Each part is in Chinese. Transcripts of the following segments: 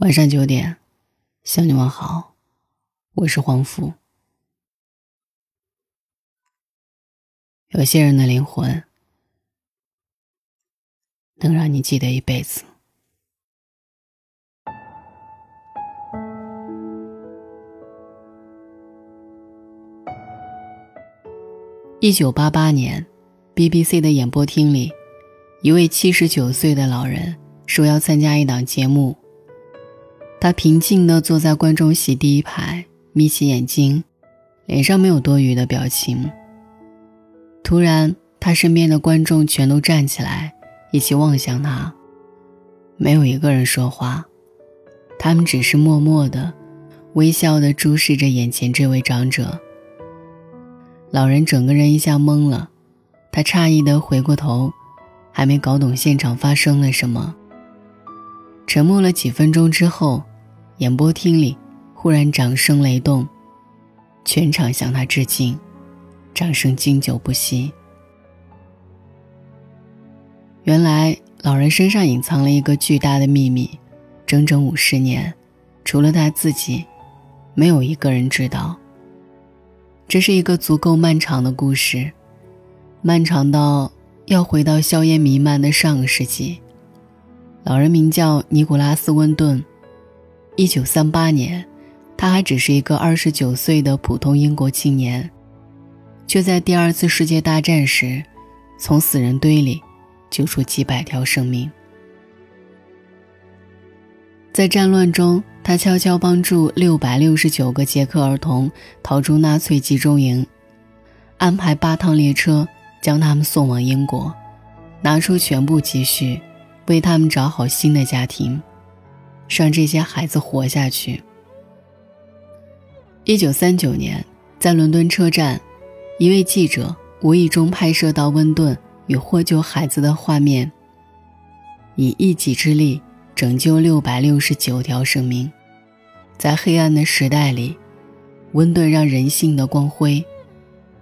晚上九点，向你问好，我是黄福。有些人的灵魂，能让你记得一辈子。一九八八年，BBC 的演播厅里，一位七十九岁的老人说要参加一档节目。他平静地坐在观众席第一排，眯起眼睛，脸上没有多余的表情。突然，他身边的观众全都站起来，一起望向他。没有一个人说话，他们只是默默的、微笑的注视着眼前这位长者。老人整个人一下懵了，他诧异地回过头，还没搞懂现场发生了什么。沉默了几分钟之后。演播厅里忽然掌声雷动，全场向他致敬，掌声经久不息。原来老人身上隐藏了一个巨大的秘密，整整五十年，除了他自己，没有一个人知道。这是一个足够漫长的故事，漫长到要回到硝烟弥漫的上个世纪。老人名叫尼古拉斯·温顿。一九三八年，他还只是一个二十九岁的普通英国青年，却在第二次世界大战时，从死人堆里救出几百条生命。在战乱中，他悄悄帮助六百六十九个捷克儿童逃出纳粹集中营，安排八趟列车将他们送往英国，拿出全部积蓄，为他们找好新的家庭。让这些孩子活下去。一九三九年，在伦敦车站，一位记者无意中拍摄到温顿与获救孩子的画面。以一己之力拯救六百六十九条生命，在黑暗的时代里，温顿让人性的光辉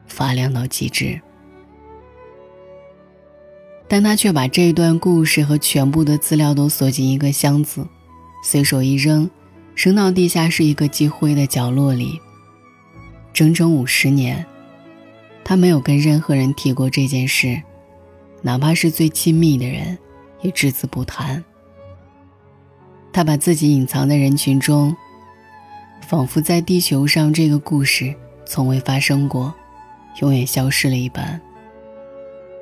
发亮到极致。但他却把这段故事和全部的资料都锁进一个箱子。随手一扔，扔到地下室一个积灰的角落里。整整五十年，他没有跟任何人提过这件事，哪怕是最亲密的人，也只字不谈。他把自己隐藏在人群中，仿佛在地球上这个故事从未发生过，永远消失了一般。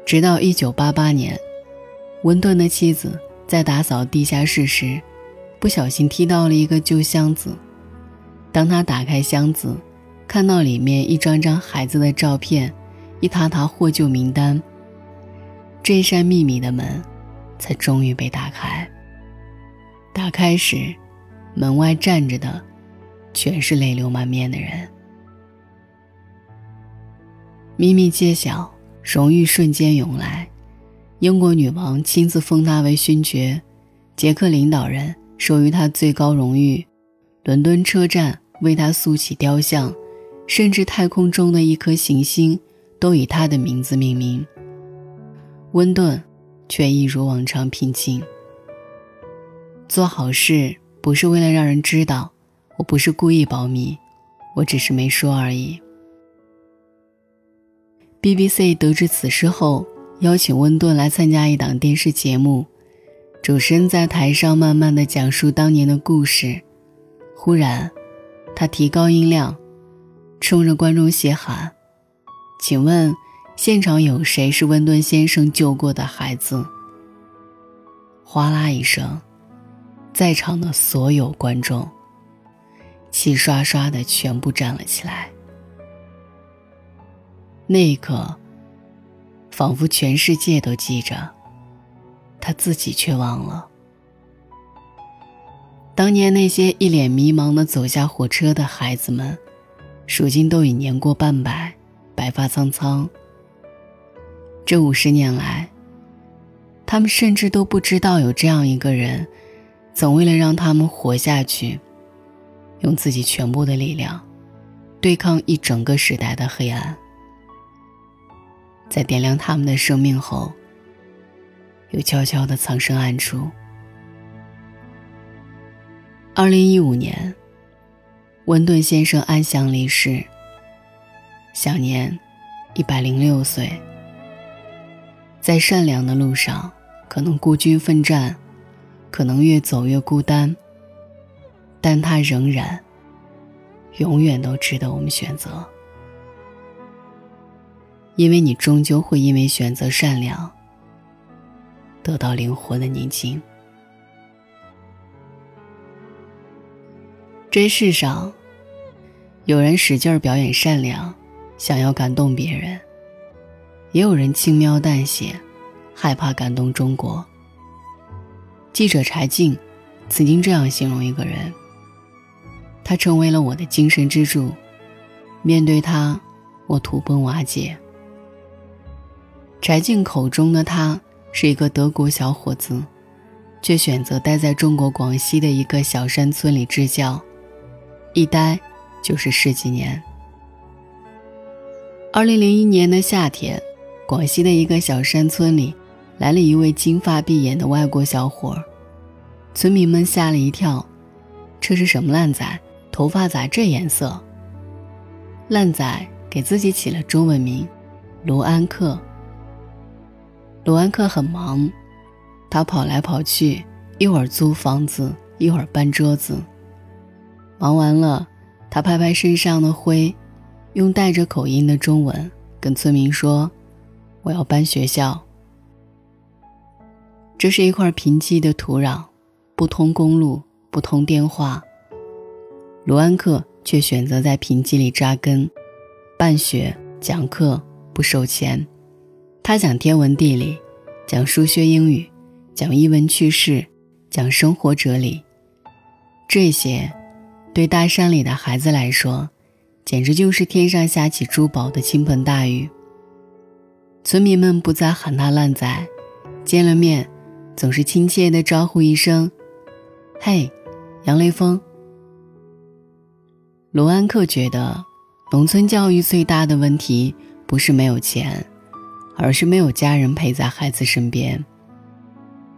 直到一九八八年，温顿的妻子在打扫地下室时。不小心踢到了一个旧箱子，当他打开箱子，看到里面一张张孩子的照片，一沓沓获救名单，这扇秘密的门，才终于被打开。打开时，门外站着的，全是泪流满面的人。秘密揭晓，荣誉瞬间涌来，英国女王亲自封他为勋爵，捷克领导人。授予他最高荣誉，伦敦车站为他塑起雕像，甚至太空中的一颗行星都以他的名字命名。温顿却一如往常平静。做好事不是为了让人知道，我不是故意保密，我只是没说而已。BBC 得知此事后，邀请温顿来参加一档电视节目。主持人在台上慢慢的讲述当年的故事，忽然，他提高音量，冲着观众席喊：“请问，现场有谁是温顿先生救过的孩子？”哗啦一声，在场的所有观众齐刷刷的全部站了起来。那一刻，仿佛全世界都记着。他自己却忘了，当年那些一脸迷茫的走下火车的孩子们，如今都已年过半百，白发苍苍。这五十年来，他们甚至都不知道有这样一个人，总为了让他们活下去，用自己全部的力量，对抗一整个时代的黑暗，在点亮他们的生命后。又悄悄地藏身暗处。二零一五年，温顿先生安详离世，享年一百零六岁。在善良的路上，可能孤军奋战，可能越走越孤单，但他仍然，永远都值得我们选择。因为你终究会因为选择善良，得到灵魂的宁静。这世上，有人使劲表演善良，想要感动别人；也有人轻描淡写，害怕感动中国。记者柴静曾经这样形容一个人：他成为了我的精神支柱，面对他，我土崩瓦解。柴静口中的他是一个德国小伙子，却选择待在中国广西的一个小山村里支教，一待就是十几年。二零零一年的夏天，广西的一个小山村里来了一位金发碧眼的外国小伙，村民们吓了一跳，这是什么烂仔？头发咋这颜色？烂仔给自己起了中文名卢安克。卢安克很忙，他跑来跑去，一会儿租房子，一会儿搬桌子。忙完了，他拍拍身上的灰，用带着口音的中文跟村民说：“我要搬学校。”这是一块贫瘠的土壤，不通公路，不通电话。卢安克却选择在贫瘠里扎根，办学讲课不收钱。他讲天文地理，讲数学英语，讲译文趣事，讲生活哲理。这些，对大山里的孩子来说，简直就是天上下起珠宝的倾盆大雨。村民们不再喊他烂仔，见了面，总是亲切地招呼一声：“嘿，杨雷锋。”卢安克觉得，农村教育最大的问题不是没有钱。而是没有家人陪在孩子身边。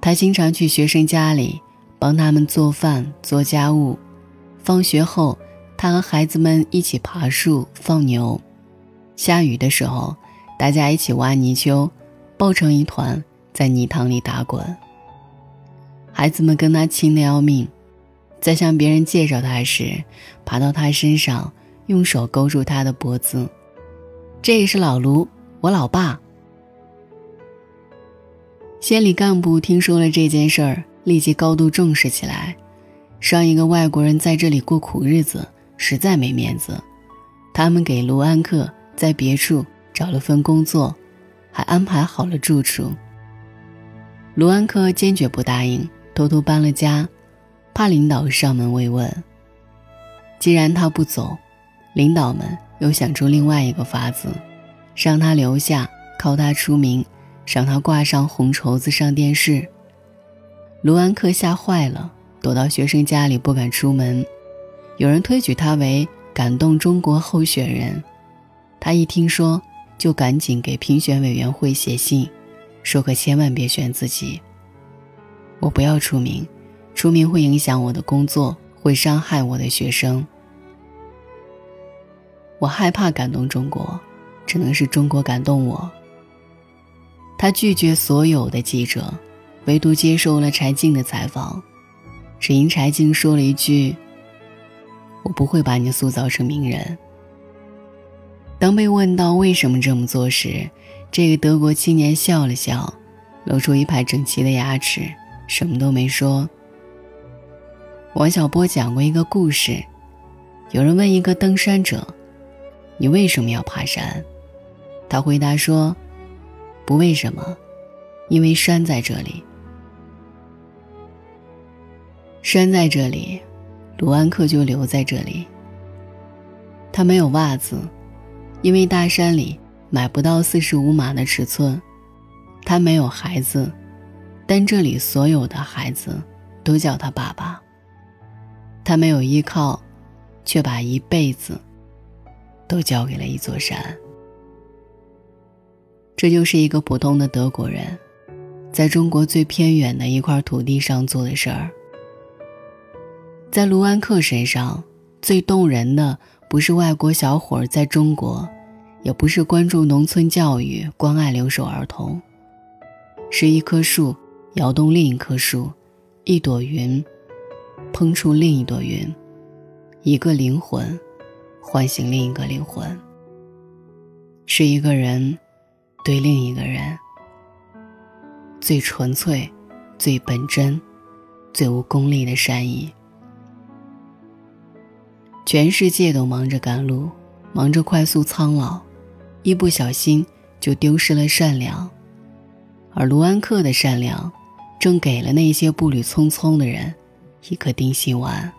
他经常去学生家里帮他们做饭、做家务。放学后，他和孩子们一起爬树、放牛。下雨的时候，大家一起挖泥鳅，抱成一团在泥塘里打滚。孩子们跟他亲的要命，在向别人介绍他时，爬到他身上，用手勾住他的脖子。这也是老卢，我老爸。县里干部听说了这件事儿，立即高度重视起来。让一个外国人在这里过苦日子，实在没面子。他们给卢安克在别处找了份工作，还安排好了住处。卢安克坚决不答应，偷偷搬了家，怕领导上门慰问。既然他不走，领导们又想出另外一个法子，让他留下，靠他出名。让他挂上红绸子上电视。卢安克吓坏了，躲到学生家里不敢出门。有人推举他为感动中国候选人，他一听说就赶紧给评选委员会写信，说可千万别选自己。我不要出名，出名会影响我的工作，会伤害我的学生。我害怕感动中国，只能是中国感动我。他拒绝所有的记者，唯独接受了柴静的采访，只因柴静说了一句：“我不会把你塑造成名人。”当被问到为什么这么做时，这个德国青年笑了笑，露出一排整齐的牙齿，什么都没说。王小波讲过一个故事，有人问一个登山者：“你为什么要爬山？”他回答说。不为什么，因为山在这里。山在这里，卢安克就留在这里。他没有袜子，因为大山里买不到四十五码的尺寸。他没有孩子，但这里所有的孩子都叫他爸爸。他没有依靠，却把一辈子都交给了一座山。这就是一个普通的德国人，在中国最偏远的一块土地上做的事儿。在卢安克身上，最动人的不是外国小伙在中国，也不是关注农村教育、关爱留守儿童，是一棵树摇动另一棵树，一朵云碰触另一朵云，一个灵魂唤醒另一个灵魂，是一个人对另一个人最纯粹、最本真。最无功利的善意。全世界都忙着赶路，忙着快速苍老，一不小心就丢失了善良。而卢安克的善良，正给了那些步履匆匆的人一颗定心丸。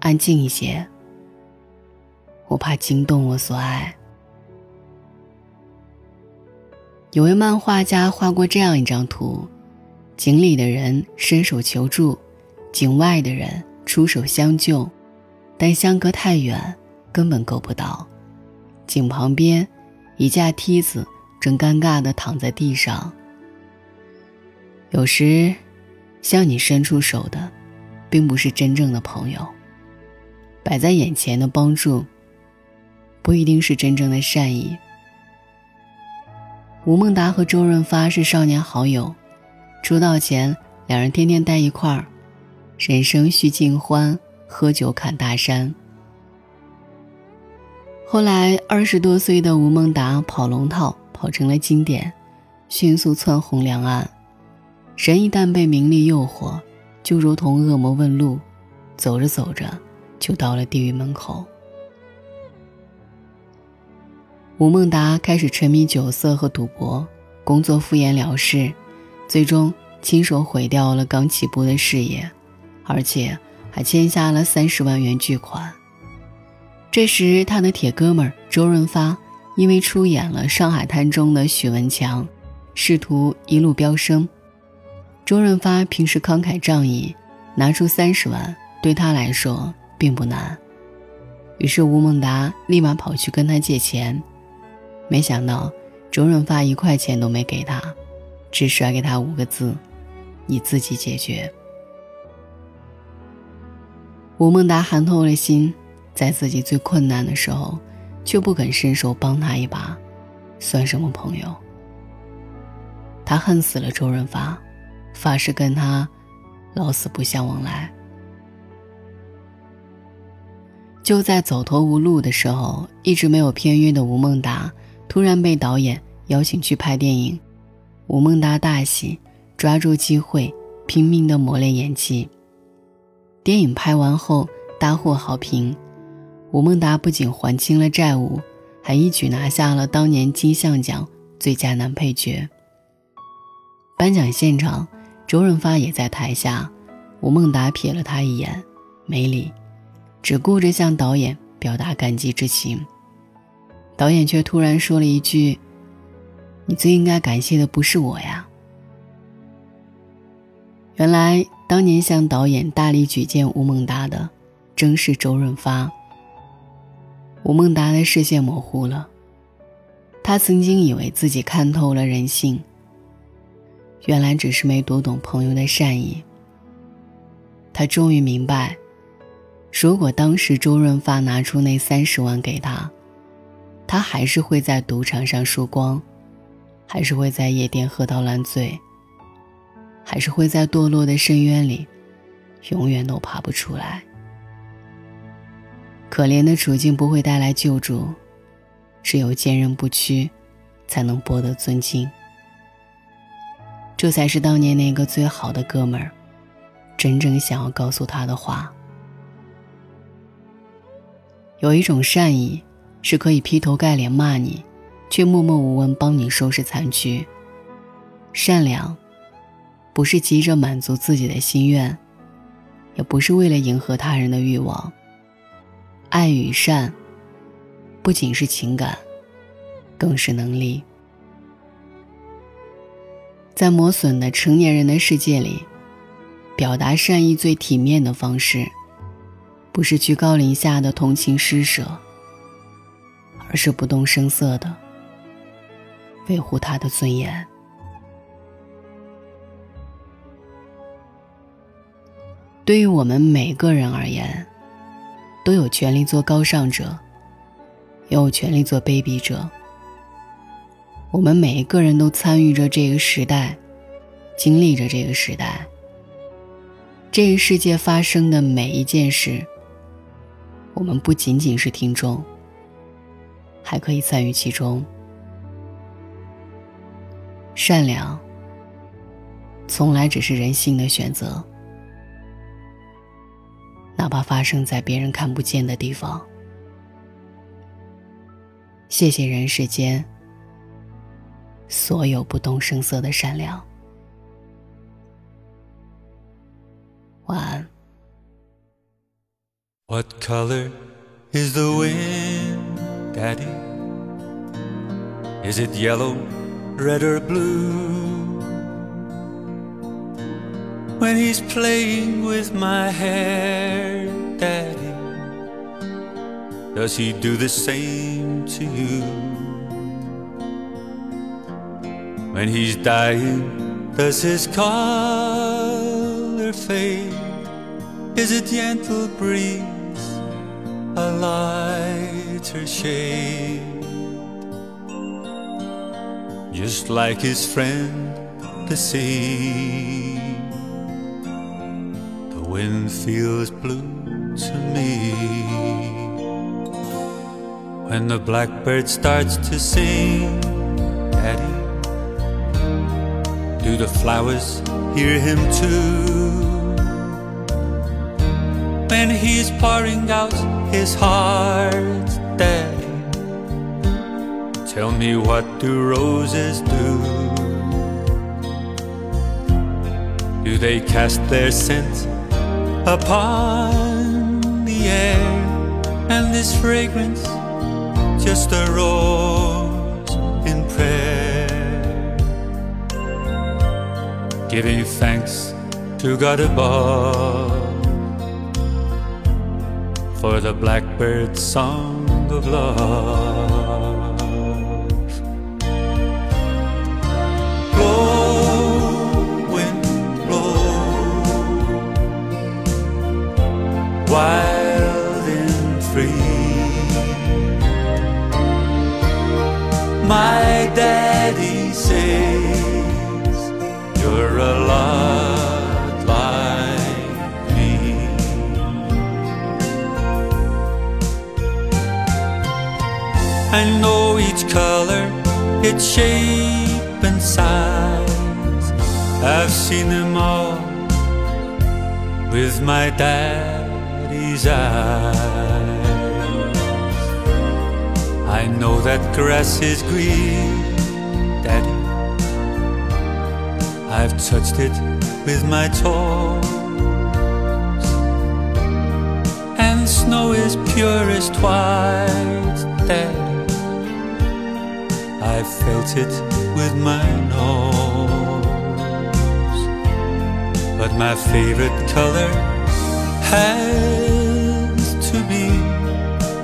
安静一些，我怕惊动我所爱。有位漫画家画过这样一张图。井里的人伸手求助，井外的人出手相救，但相隔太远，根本够不到。井旁边，一架梯子正尴尬地躺在地上。有时，向你伸出手的，并不是真正的朋友。摆在眼前的帮助，不一定是真正的善意。吴孟达和周润发是少年好友。出道前，两人天天待一块儿，人生须尽欢，喝酒侃大山。后来，二十多岁的吴孟达跑龙套跑成了经典，迅速窜红两岸。人一旦被名利诱惑，就如同恶魔问路，走着走着就到了地狱门口。吴孟达开始沉迷酒色和赌博，工作敷衍了事。最终亲手毁掉了刚起步的事业，而且还欠下了三十万元巨款。这时，他的铁哥们周润发因为出演了《上海滩》中的许文强，试图一路飙升。周润发平时慷慨仗义，拿出三十万对他来说并不难。于是吴孟达立马跑去跟他借钱，没想到周润发一块钱都没给他。只甩给他五个字：“你自己解决。”吴孟达寒透了心，在自己最困难的时候，却不肯伸手帮他一把，算什么朋友？他恨死了周润发，发誓跟他老死不相往来。就在走投无路的时候，一直没有片约的吴孟达突然被导演邀请去拍电影。吴孟达大喜，抓住机会，拼命的磨练演技。电影拍完后大获好评，吴孟达不仅还清了债务，还一举拿下了当年金像奖最佳男配角。颁奖现场，周润发也在台下，吴孟达瞥了他一眼，没理，只顾着向导演表达感激之情。导演却突然说了一句。你最应该感谢的不是我呀。原来当年向导演大力举荐吴孟达的，正是周润发。吴孟达的视线模糊了，他曾经以为自己看透了人性，原来只是没读懂朋友的善意。他终于明白，如果当时周润发拿出那三十万给他，他还是会在赌场上输光。还是会在夜店喝到烂醉，还是会在堕落的深渊里，永远都爬不出来。可怜的处境不会带来救助，只有坚韧不屈，才能博得尊敬。这才是当年那个最好的哥们儿，真正想要告诉他的话。有一种善意，是可以劈头盖脸骂你。却默默无闻帮你收拾残局。善良，不是急着满足自己的心愿，也不是为了迎合他人的欲望。爱与善，不仅是情感，更是能力。在磨损的成年人的世界里，表达善意最体面的方式，不是居高临下的同情施舍，而是不动声色的。维护他的尊严。对于我们每个人而言，都有权利做高尚者，也有权利做卑鄙者。我们每一个人都参与着这个时代，经历着这个时代。这个世界发生的每一件事，我们不仅仅是听众，还可以参与其中。善良，从来只是人性的选择，哪怕发生在别人看不见的地方。谢谢人世间所有不动声色的善良。晚安。What color is the wind, Daddy? Is it yellow, red, or blue? When he's playing with my hair, Daddy, does he do the same to you? When he's dying, does his color fade? Is a gentle breeze, a lighter shade? Just like his friend, the sea. The wind feels blue to me. When the blackbird starts to sing, Daddy, do the flowers hear him too? when he's pouring out his heart, Daddy. Tell me what do roses do? Do they cast their scent upon the air? And this fragrance just a rose in prayer, giving thanks to God above for the blackbird's song of love. Blow, wind, blow, wild and free. My daddy I know each color, its shape and size. I've seen them all with my daddy's eyes. I know that grass is green, daddy. I've touched it with my toes. And snow is purest white, daddy. I felt it with my nose. But my favorite color has to be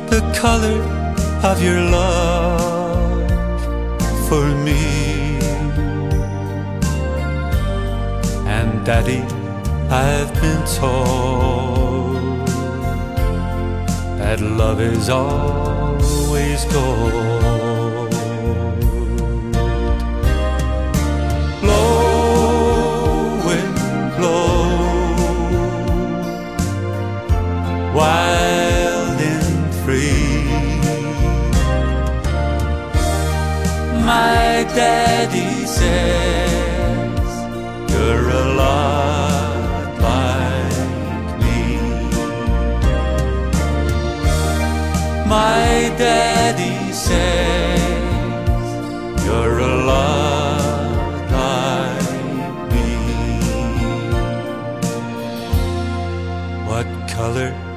the color of your love for me. And Daddy, I've been told that love is always gold. My daddy says you're a lot like me. My daddy says you're a lot like me. What color?